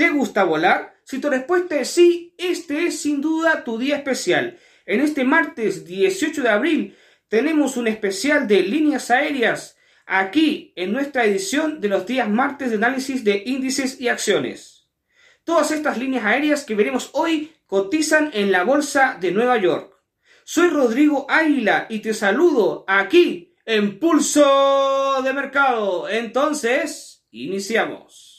¿Te gusta volar? Si tu respuesta es sí, este es sin duda tu día especial. En este martes 18 de abril tenemos un especial de líneas aéreas aquí en nuestra edición de los días martes de análisis de índices y acciones. Todas estas líneas aéreas que veremos hoy cotizan en la Bolsa de Nueva York. Soy Rodrigo Águila y te saludo aquí en Pulso de Mercado. Entonces, iniciamos.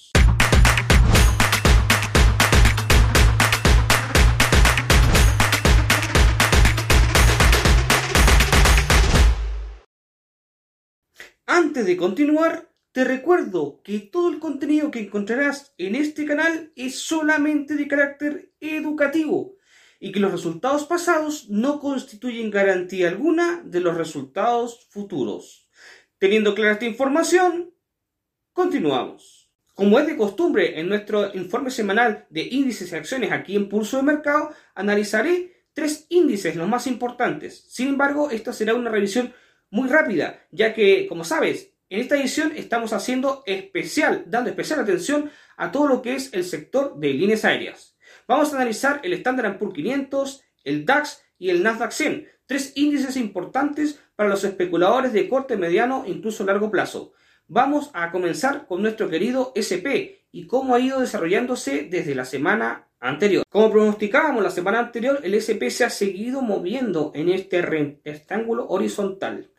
Antes de continuar, te recuerdo que todo el contenido que encontrarás en este canal es solamente de carácter educativo y que los resultados pasados no constituyen garantía alguna de los resultados futuros. Teniendo clara esta información, continuamos. Como es de costumbre en nuestro informe semanal de índices y acciones aquí en Pulso de Mercado, analizaré tres índices los más importantes. Sin embargo, esta será una revisión muy rápida, ya que, como sabes, en esta edición estamos haciendo especial, dando especial atención a todo lo que es el sector de líneas aéreas. Vamos a analizar el Standard Poor's 500, el DAX y el Nasdaq 100, tres índices importantes para los especuladores de corte, mediano e incluso largo plazo. Vamos a comenzar con nuestro querido SP y cómo ha ido desarrollándose desde la semana anterior. Como pronosticábamos la semana anterior, el SP se ha seguido moviendo en este rectángulo horizontal.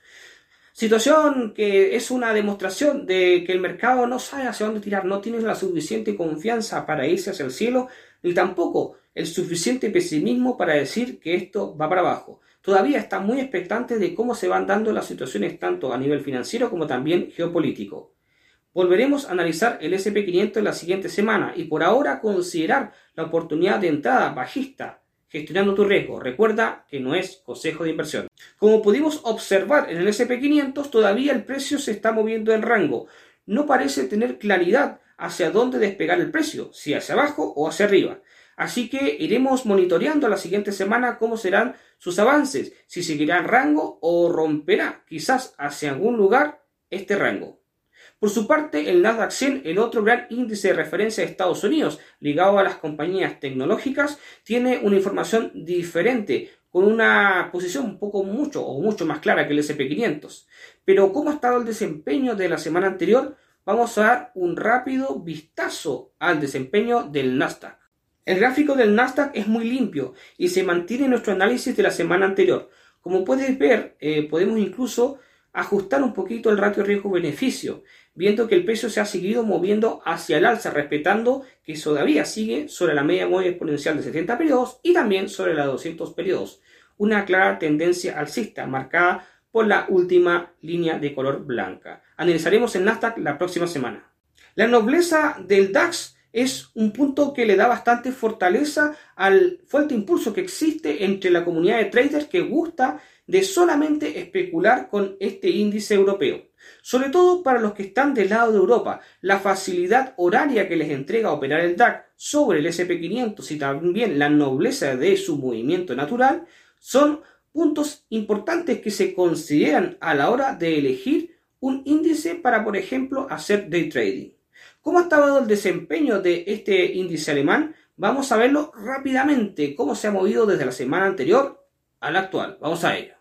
Situación que es una demostración de que el mercado no sabe hacia dónde tirar, no tiene la suficiente confianza para irse hacia el cielo, ni tampoco el suficiente pesimismo para decir que esto va para abajo. Todavía está muy expectante de cómo se van dando las situaciones tanto a nivel financiero como también geopolítico. Volveremos a analizar el SP500 en la siguiente semana y por ahora considerar la oportunidad de entrada bajista gestionando tu riesgo. Recuerda que no es consejo de inversión. Como pudimos observar en el SP500, todavía el precio se está moviendo en rango. No parece tener claridad hacia dónde despegar el precio, si hacia abajo o hacia arriba. Así que iremos monitoreando la siguiente semana cómo serán sus avances, si seguirá en rango o romperá quizás hacia algún lugar este rango. Por su parte, el Nasdaq 100, el otro gran índice de referencia de Estados Unidos, ligado a las compañías tecnológicas, tiene una información diferente, con una posición un poco mucho o mucho más clara que el SP500. Pero ¿cómo ha estado el desempeño de la semana anterior? Vamos a dar un rápido vistazo al desempeño del Nasdaq. El gráfico del Nasdaq es muy limpio y se mantiene nuestro análisis de la semana anterior. Como puedes ver, eh, podemos incluso ajustar un poquito el ratio riesgo-beneficio, viendo que el precio se ha seguido moviendo hacia el alza, respetando que todavía sigue sobre la media móvil exponencial de 70 periodos y también sobre la de 200 periodos. Una clara tendencia alcista marcada por la última línea de color blanca. Analizaremos el Nasdaq la próxima semana. La nobleza del DAX es un punto que le da bastante fortaleza al fuerte impulso que existe entre la comunidad de traders que gusta de solamente especular con este índice europeo. Sobre todo para los que están del lado de Europa, la facilidad horaria que les entrega operar el DAC sobre el SP500 y también la nobleza de su movimiento natural son puntos importantes que se consideran a la hora de elegir un índice para, por ejemplo, hacer day trading. ¿Cómo ha estado el desempeño de este índice alemán? Vamos a verlo rápidamente, cómo se ha movido desde la semana anterior a la actual. Vamos a ello.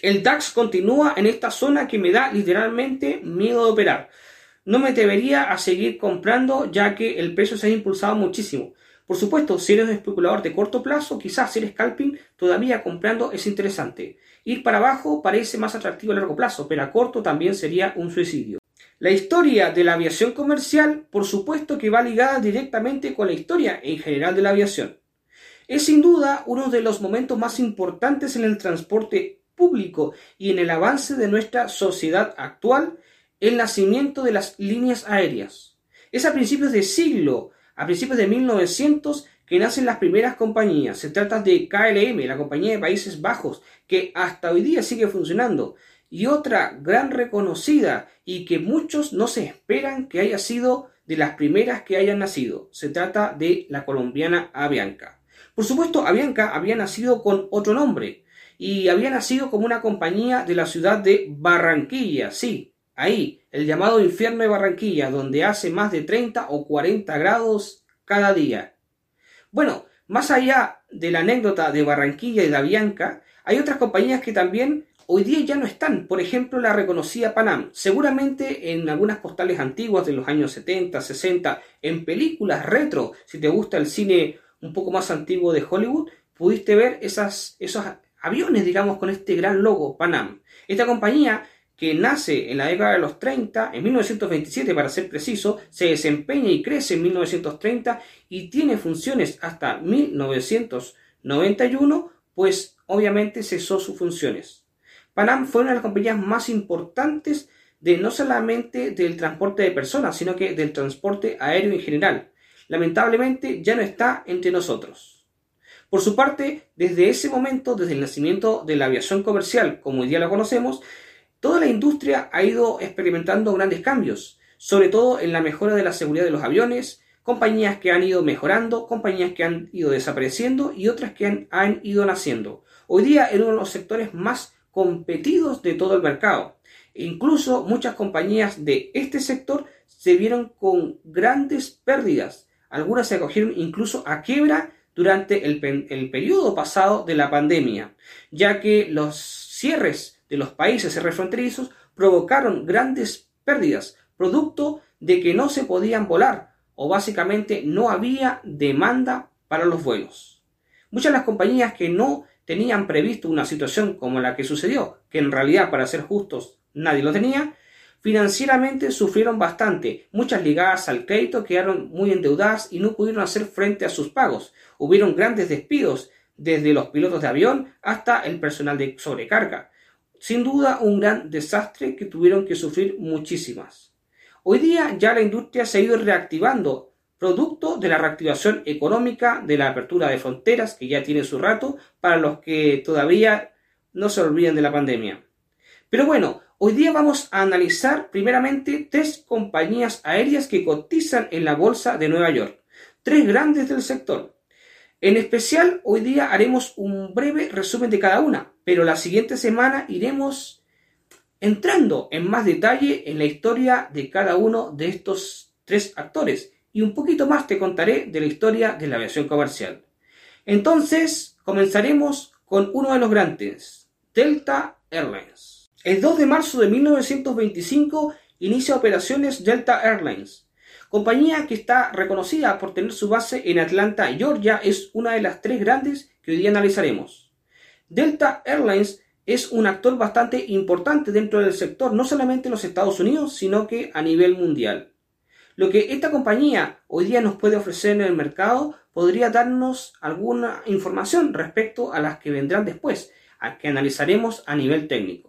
El DAX continúa en esta zona que me da literalmente miedo de operar. No me debería a seguir comprando ya que el precio se ha impulsado muchísimo. Por supuesto, si eres un especulador de corto plazo, quizás si scalping, todavía comprando es interesante. Ir para abajo parece más atractivo a largo plazo, pero a corto también sería un suicidio. La historia de la aviación comercial, por supuesto que va ligada directamente con la historia en general de la aviación. Es sin duda uno de los momentos más importantes en el transporte público y en el avance de nuestra sociedad actual el nacimiento de las líneas aéreas. Es a principios de siglo, a principios de 1900, que nacen las primeras compañías. Se trata de KLM, la compañía de Países Bajos, que hasta hoy día sigue funcionando y otra gran reconocida y que muchos no se esperan que haya sido de las primeras que hayan nacido. Se trata de la colombiana Avianca. Por supuesto, Avianca había nacido con otro nombre y había nacido como una compañía de la ciudad de Barranquilla, sí, ahí, el llamado infierno de Barranquilla, donde hace más de 30 o 40 grados cada día. Bueno, más allá de la anécdota de Barranquilla y de Avianca, hay otras compañías que también hoy día ya no están. Por ejemplo, la reconocida Panam. Seguramente en algunas postales antiguas de los años 70, 60, en películas retro, si te gusta el cine un poco más antiguo de Hollywood, pudiste ver esos aviones, digamos, con este gran logo, Panam. Esta compañía que nace en la década de los 30, en 1927 para ser preciso, se desempeña y crece en 1930 y tiene funciones hasta 1991, pues obviamente cesó sus funciones. Panam fue una de las compañías más importantes de no solamente del transporte de personas, sino que del transporte aéreo en general. Lamentablemente ya no está entre nosotros. Por su parte, desde ese momento, desde el nacimiento de la aviación comercial, como hoy día la conocemos, toda la industria ha ido experimentando grandes cambios, sobre todo en la mejora de la seguridad de los aviones, compañías que han ido mejorando, compañías que han ido desapareciendo y otras que han, ido naciendo. Hoy día es uno de los sectores más competidos de todo el mercado. E incluso muchas compañías de este sector se vieron con grandes pérdidas. Algunas se acogieron incluso a quiebra durante el, el periodo pasado de la pandemia, ya que los cierres de los países fronterizos provocaron grandes pérdidas, producto de que no se podían volar o básicamente no había demanda para los vuelos. Muchas de las compañías que no tenían previsto una situación como la que sucedió, que en realidad, para ser justos, nadie lo tenía, financieramente sufrieron bastante. Muchas ligadas al crédito quedaron muy endeudadas y no pudieron hacer frente a sus pagos. Hubieron grandes despidos, desde los pilotos de avión hasta el personal de sobrecarga. Sin duda, un gran desastre que tuvieron que sufrir muchísimas. Hoy día ya la industria se ha ido reactivando producto de la reactivación económica, de la apertura de fronteras, que ya tiene su rato, para los que todavía no se olviden de la pandemia. Pero bueno, hoy día vamos a analizar primeramente tres compañías aéreas que cotizan en la Bolsa de Nueva York, tres grandes del sector. En especial, hoy día haremos un breve resumen de cada una, pero la siguiente semana iremos entrando en más detalle en la historia de cada uno de estos tres actores y un poquito más te contaré de la historia de la aviación comercial. Entonces, comenzaremos con uno de los grandes, Delta Airlines. El 2 de marzo de 1925 inicia operaciones Delta Airlines. Compañía que está reconocida por tener su base en Atlanta, Georgia, es una de las tres grandes que hoy día analizaremos. Delta Airlines es un actor bastante importante dentro del sector, no solamente en los Estados Unidos, sino que a nivel mundial. Lo que esta compañía hoy día nos puede ofrecer en el mercado podría darnos alguna información respecto a las que vendrán después, a que analizaremos a nivel técnico.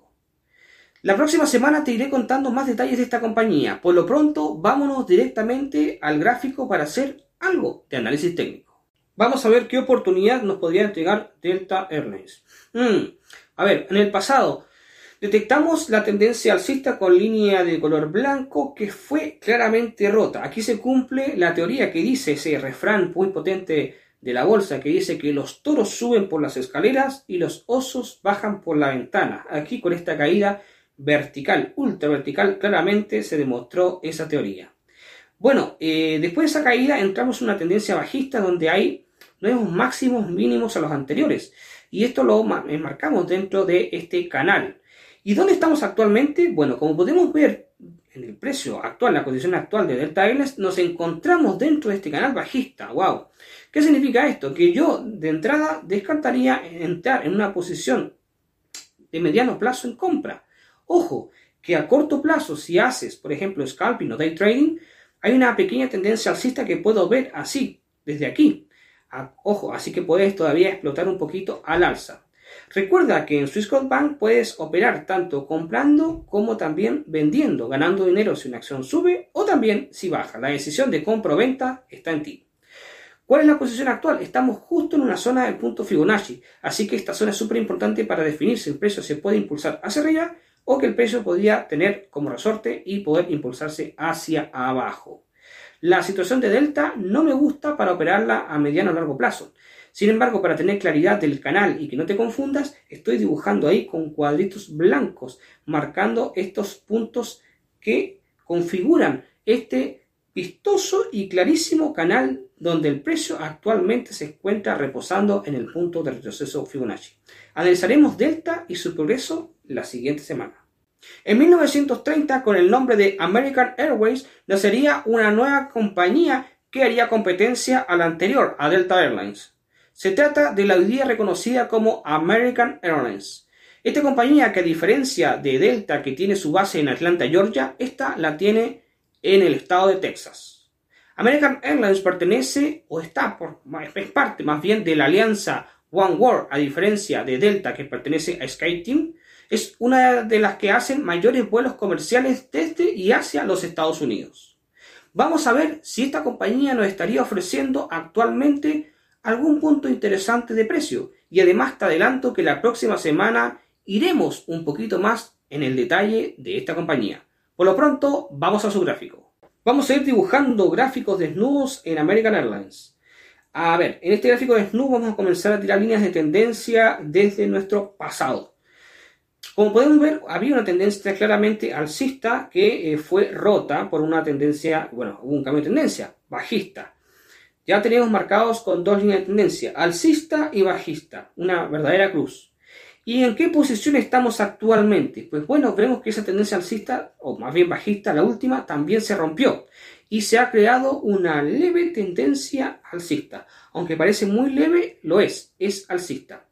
La próxima semana te iré contando más detalles de esta compañía. Por lo pronto, vámonos directamente al gráfico para hacer algo de análisis técnico. Vamos a ver qué oportunidad nos podría entregar Delta Airlines. Mm, a ver, en el pasado Detectamos la tendencia alcista con línea de color blanco que fue claramente rota. Aquí se cumple la teoría que dice ese refrán muy potente de la bolsa que dice que los toros suben por las escaleras y los osos bajan por la ventana. Aquí con esta caída vertical, ultra vertical, claramente se demostró esa teoría. Bueno, eh, después de esa caída entramos en una tendencia bajista donde hay nuevos máximos mínimos a los anteriores. Y esto lo marcamos dentro de este canal. ¿Y dónde estamos actualmente? Bueno, como podemos ver en el precio actual, la condición actual de Delta Airlines, nos encontramos dentro de este canal bajista. ¡Wow! ¿Qué significa esto? Que yo de entrada descartaría entrar en una posición de mediano plazo en compra. Ojo, que a corto plazo, si haces, por ejemplo, scalping o day trading, hay una pequeña tendencia alcista que puedo ver así, desde aquí. ojo, así que puedes todavía explotar un poquito al alza. Recuerda que en Swissquote Bank puedes operar tanto comprando como también vendiendo, ganando dinero si una acción sube o también si baja. La decisión de compra o venta está en ti. ¿Cuál es la posición actual? Estamos justo en una zona del punto Fibonacci, así que esta zona es súper importante para definir si el precio se puede impulsar hacia arriba o que el precio podría tener como resorte y poder impulsarse hacia abajo. La situación de Delta no me gusta para operarla a mediano o largo plazo. Sin embargo, para tener claridad del canal y que no te confundas, estoy dibujando ahí con cuadritos blancos, marcando estos puntos que configuran este vistoso y clarísimo canal donde el precio actualmente se encuentra reposando en el punto de retroceso Fibonacci. Analizaremos Delta y su progreso la siguiente semana. En 1930, con el nombre de American Airways, nacería una nueva compañía que haría competencia a la anterior, a Delta Airlines. Se trata de la hoy día reconocida como American Airlines. Esta compañía, que a diferencia de Delta, que tiene su base en Atlanta, Georgia, esta la tiene en el estado de Texas. American Airlines pertenece o está por, es parte más bien de la alianza One World, a diferencia de Delta que pertenece a SkyTeam, es una de las que hacen mayores vuelos comerciales desde y hacia los Estados Unidos. Vamos a ver si esta compañía nos estaría ofreciendo actualmente algún punto interesante de precio y además te adelanto que la próxima semana iremos un poquito más en el detalle de esta compañía. Por lo pronto, vamos a su gráfico. Vamos a ir dibujando gráficos desnudos en American Airlines. A ver, en este gráfico desnudo vamos a comenzar a tirar líneas de tendencia desde nuestro pasado. Como podemos ver, había una tendencia claramente alcista que eh, fue rota por una tendencia, bueno, hubo un cambio de tendencia, bajista. Ya teníamos marcados con dos líneas de tendencia, alcista y bajista, una verdadera cruz. ¿Y en qué posición estamos actualmente? Pues bueno, vemos que esa tendencia alcista, o más bien bajista, la última, también se rompió y se ha creado una leve tendencia alcista. Aunque parece muy leve, lo es, es alcista.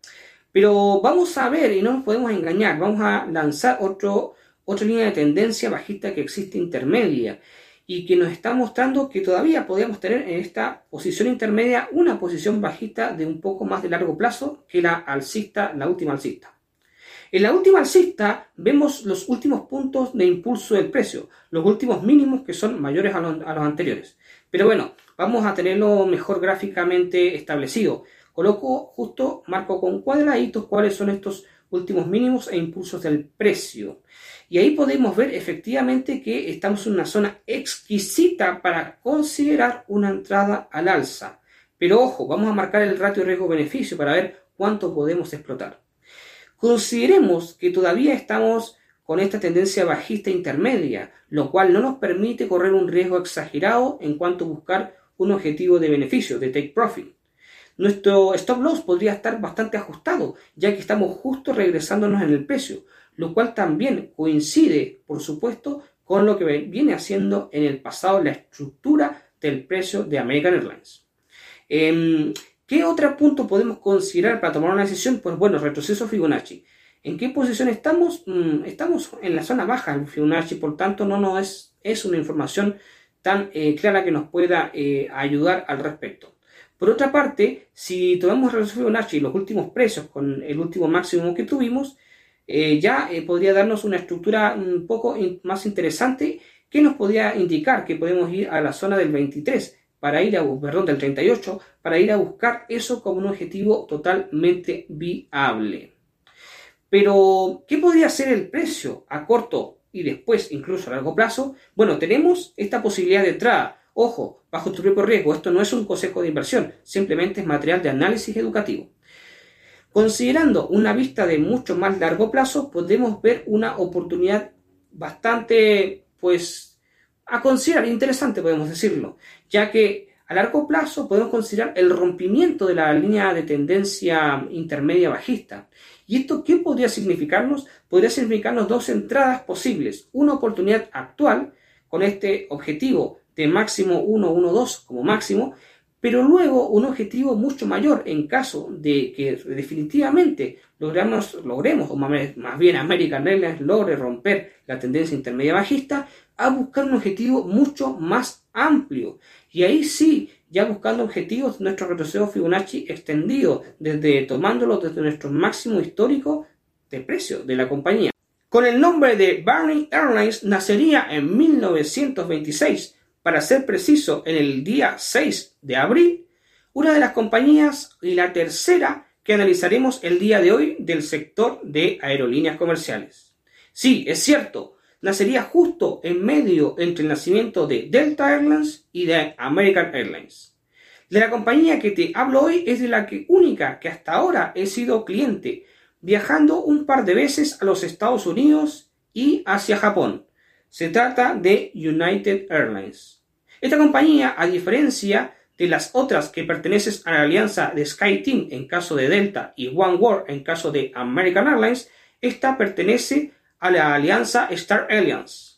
Pero vamos a ver, y no nos podemos engañar, vamos a lanzar otro, otra línea de tendencia bajista que existe intermedia y que nos está mostrando que todavía podríamos tener en esta posición intermedia una posición bajista de un poco más de largo plazo que la alcista, la última alcista. En la última alcista vemos los últimos puntos de impulso del precio, los últimos mínimos que son mayores a los, a los anteriores. Pero bueno, vamos a tenerlo mejor gráficamente establecido. Coloco justo, marco con cuadraditos cuáles son estos últimos mínimos e impulsos del precio. Y ahí podemos ver efectivamente que estamos en una zona exquisita para considerar una entrada al alza. Pero ojo, vamos a marcar el ratio riesgo-beneficio para ver cuánto podemos explotar. Consideremos que todavía estamos con esta tendencia bajista intermedia, lo cual no nos permite correr un riesgo exagerado en cuanto a buscar un objetivo de beneficio, de take profit. Nuestro stop loss podría estar bastante ajustado, ya que estamos justo regresándonos en el precio, lo cual también coincide, por supuesto, con lo que viene haciendo en el pasado la estructura del precio de American Airlines. Em, ¿Qué otro punto podemos considerar para tomar una decisión? Pues bueno, retroceso Fibonacci. ¿En qué posición estamos? Mm, estamos en la zona baja en Fibonacci, por tanto no nos es, es una información tan eh, clara que nos pueda eh, ayudar al respecto. Por otra parte, si tomamos el Fibonacci y los últimos precios con el último máximo que tuvimos, eh, ya eh, podría darnos una estructura un poco más interesante que nos podría indicar que podemos ir a la zona del 23 para ir a, perdón, del 38 para ir a buscar eso como un objetivo totalmente viable. Pero, ¿qué podría ser el precio a corto y después incluso a largo plazo? Bueno, tenemos esta posibilidad de entrada Ojo, bajo tu propio riesgo, esto no es un consejo de inversión, simplemente es material de análisis educativo. Considerando una vista de mucho más largo plazo, podemos ver una oportunidad bastante, pues, a considerar, interesante podemos decirlo, ya que a largo plazo podemos considerar el rompimiento de la línea de tendencia intermedia bajista. ¿Y esto qué podría significarnos? Podría significarnos dos entradas posibles. Una oportunidad actual con este objetivo de máximo 1, 1, 2 como máximo, pero luego un objetivo mucho mayor en caso de que definitivamente logramos, logremos, o más bien American Airlines logre romper la tendencia intermedia bajista, a buscar un objetivo mucho más amplio. Y ahí sí, ya buscando objetivos, nuestro retroceso Fibonacci extendido, desde tomándolo desde nuestro máximo histórico de precio de la compañía. Con el nombre de Barney Airlines nacería en 1926 para ser preciso, en el día 6 de abril, una de las compañías y la tercera que analizaremos el día de hoy del sector de aerolíneas comerciales. Sí, es cierto, nacería justo en medio entre el nacimiento de Delta Airlines y de American Airlines. De la compañía que te hablo hoy es de la única que hasta ahora he sido cliente, viajando un par de veces a los Estados Unidos y hacia Japón. Se trata de United Airlines. Esta compañía, a diferencia de las otras que pertenecen a la alianza de SkyTeam en caso de Delta y OneWorld en caso de American Airlines, esta pertenece a la alianza Star Alliance.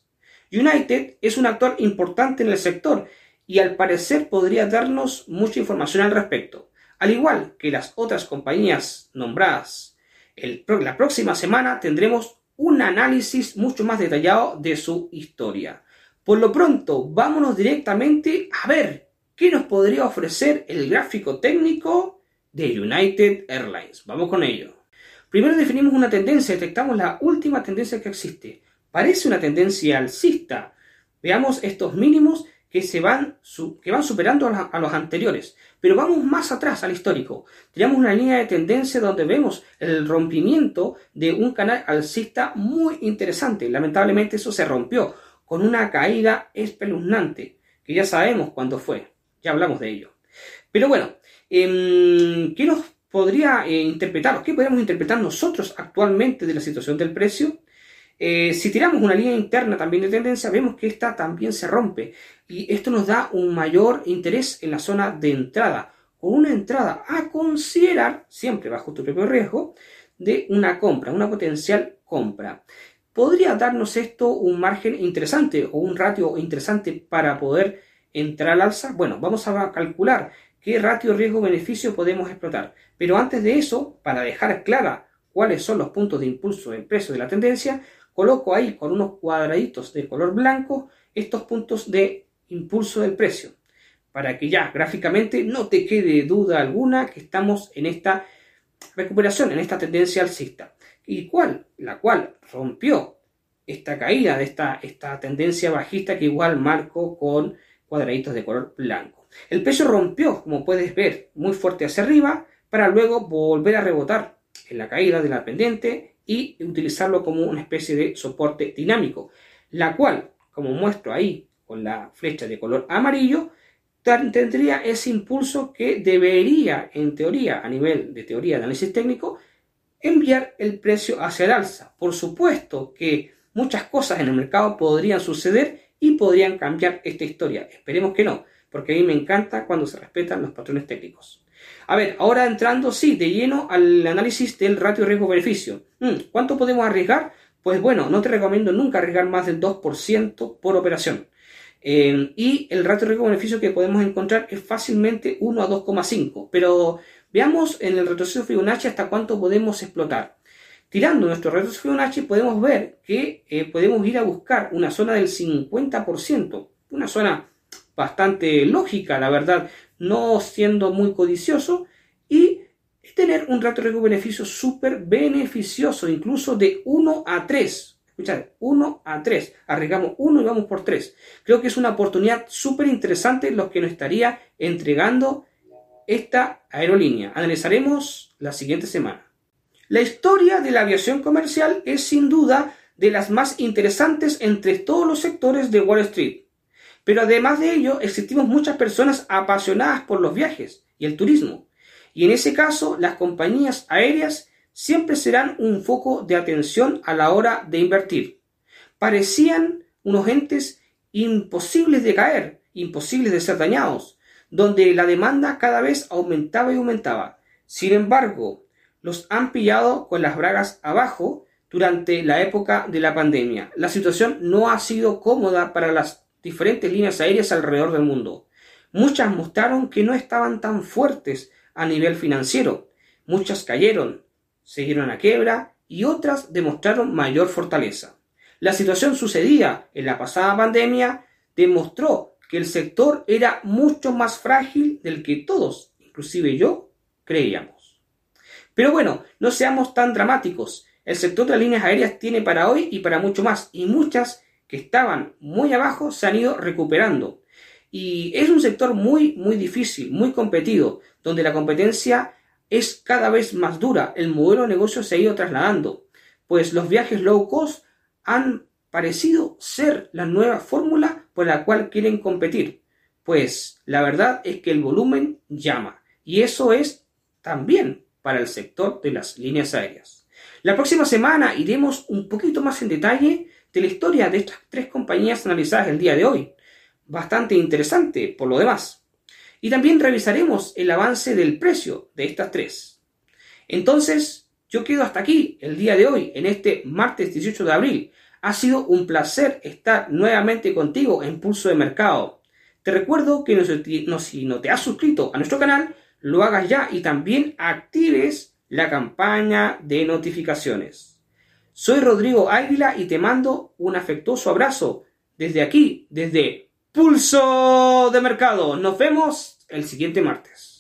United es un actor importante en el sector y al parecer podría darnos mucha información al respecto, al igual que las otras compañías nombradas. la próxima semana tendremos un análisis mucho más detallado de su historia. Por lo pronto, vámonos directamente a ver qué nos podría ofrecer el gráfico técnico de United Airlines. Vamos con ello. Primero definimos una tendencia, detectamos la última tendencia que existe. Parece una tendencia alcista. Veamos estos mínimos que, se van, que van superando a, los anteriores. Pero vamos más atrás al histórico. Tenemos una línea de tendencia donde vemos el rompimiento de un canal alcista muy interesante. Lamentablemente eso se rompió con una caída espeluznante, que ya sabemos cuándo fue. Ya hablamos de ello. Pero bueno, em, ¿qué nos podría eh, interpretar, qué podríamos interpretar nosotros actualmente de la situación del precio? Eh, si tiramos una línea interna también de tendencia, vemos que esta también se rompe y esto nos da un mayor interés en la zona de entrada, con una entrada a considerar, siempre bajo tu propio riesgo, de una compra, una potencial compra. ¿Podría darnos esto un margen interesante o un ratio interesante para poder entrar al alza? Bueno, vamos a calcular qué ratio riesgo-beneficio podemos explotar. Pero antes de eso, para dejar clara cuáles son los puntos de impulso del precio de la tendencia, coloco ahí con unos cuadraditos de color blanco estos puntos de impulso del precio, para que ya gráficamente no te quede duda alguna que estamos en esta recuperación, en esta tendencia alcista, y cuál, la cual rompió esta caída de esta, esta tendencia bajista que igual marco con cuadraditos de color blanco. El precio rompió, como puedes ver, muy fuerte hacia arriba, para luego volver a rebotar en la caída de la pendiente y utilizarlo como una especie de soporte dinámico, la cual, como muestro ahí con la flecha de color amarillo, tendría ese impulso que debería, en teoría, a nivel de teoría de análisis técnico, enviar el precio hacia el alza. Por supuesto que muchas cosas en el mercado podrían suceder y podrían cambiar esta historia. Esperemos que no, porque a mí me encanta cuando se respetan los patrones técnicos. A ver, ahora entrando, sí, de lleno al análisis del ratio riesgo-beneficio. Mm, ¿Cuánto podemos arriesgar? Pues bueno, no te recomiendo nunca arriesgar más del 2% por operación. Eh, y el ratio riesgo-beneficio que podemos encontrar es fácilmente 1 a 2,5. Pero veamos en el retroceso Fibonacci hasta cuánto podemos explotar. Tirando nuestro retroceso Fibonacci podemos ver que eh, podemos ir a buscar una zona del 50%. Una zona bastante lógica, la verdad no siendo muy codicioso y tener un rato de beneficio súper beneficioso, incluso de 1 a 3. Escuchad, 1 a 3. Arriesgamos 1 y vamos por 3. Creo que es una oportunidad súper interesante lo que nos estaría entregando esta aerolínea. Analizaremos la siguiente semana. La historia de la aviación comercial es sin duda de las más interesantes entre todos los sectores de Wall Street. Pero además de ello, existimos muchas personas apasionadas por los viajes y el turismo. Y en ese caso, las compañías aéreas siempre serán un foco de atención a la hora de invertir. Parecían unos entes imposibles de caer, imposibles de ser dañados, donde la demanda cada vez aumentaba y aumentaba. Sin embargo, los han pillado con las bragas abajo durante la época de la pandemia. La situación no ha sido cómoda para las diferentes líneas aéreas alrededor del mundo. Muchas mostraron que no estaban tan fuertes a nivel financiero. Muchas cayeron, siguieron a quiebra y otras demostraron mayor fortaleza. La situación sucedida en la pasada pandemia demostró que el sector era mucho más frágil del que todos, inclusive yo, creíamos. Pero bueno, no seamos tan dramáticos. El sector de las líneas aéreas tiene para hoy y para mucho más, y muchas que estaban muy abajo se han ido recuperando. Y es un sector muy, muy difícil, muy competido, donde la competencia es cada vez más dura. El modelo de negocio se ha ido trasladando, pues los viajes low cost han parecido ser la nueva fórmula por la cual quieren competir. Pues la verdad es que el volumen llama. Y eso es también para el sector de las líneas aéreas. La próxima semana iremos un poquito más en detalle de la historia de estas tres compañías analizadas el día de hoy. bastante interesante por lo demás. Y también revisaremos el avance del precio de estas tres. Entonces, yo quedo hasta aquí el día de hoy, en este martes 18 de abril. Ha sido un placer estar nuevamente contigo en Pulso de Mercado. Te recuerdo que si no te has suscrito a nuestro canal, lo hagas ya y también actives la campaña de notificaciones. Soy Rodrigo Águila y te mando un afectuoso abrazo desde aquí, desde Pulso de Mercado. Nos vemos el siguiente martes.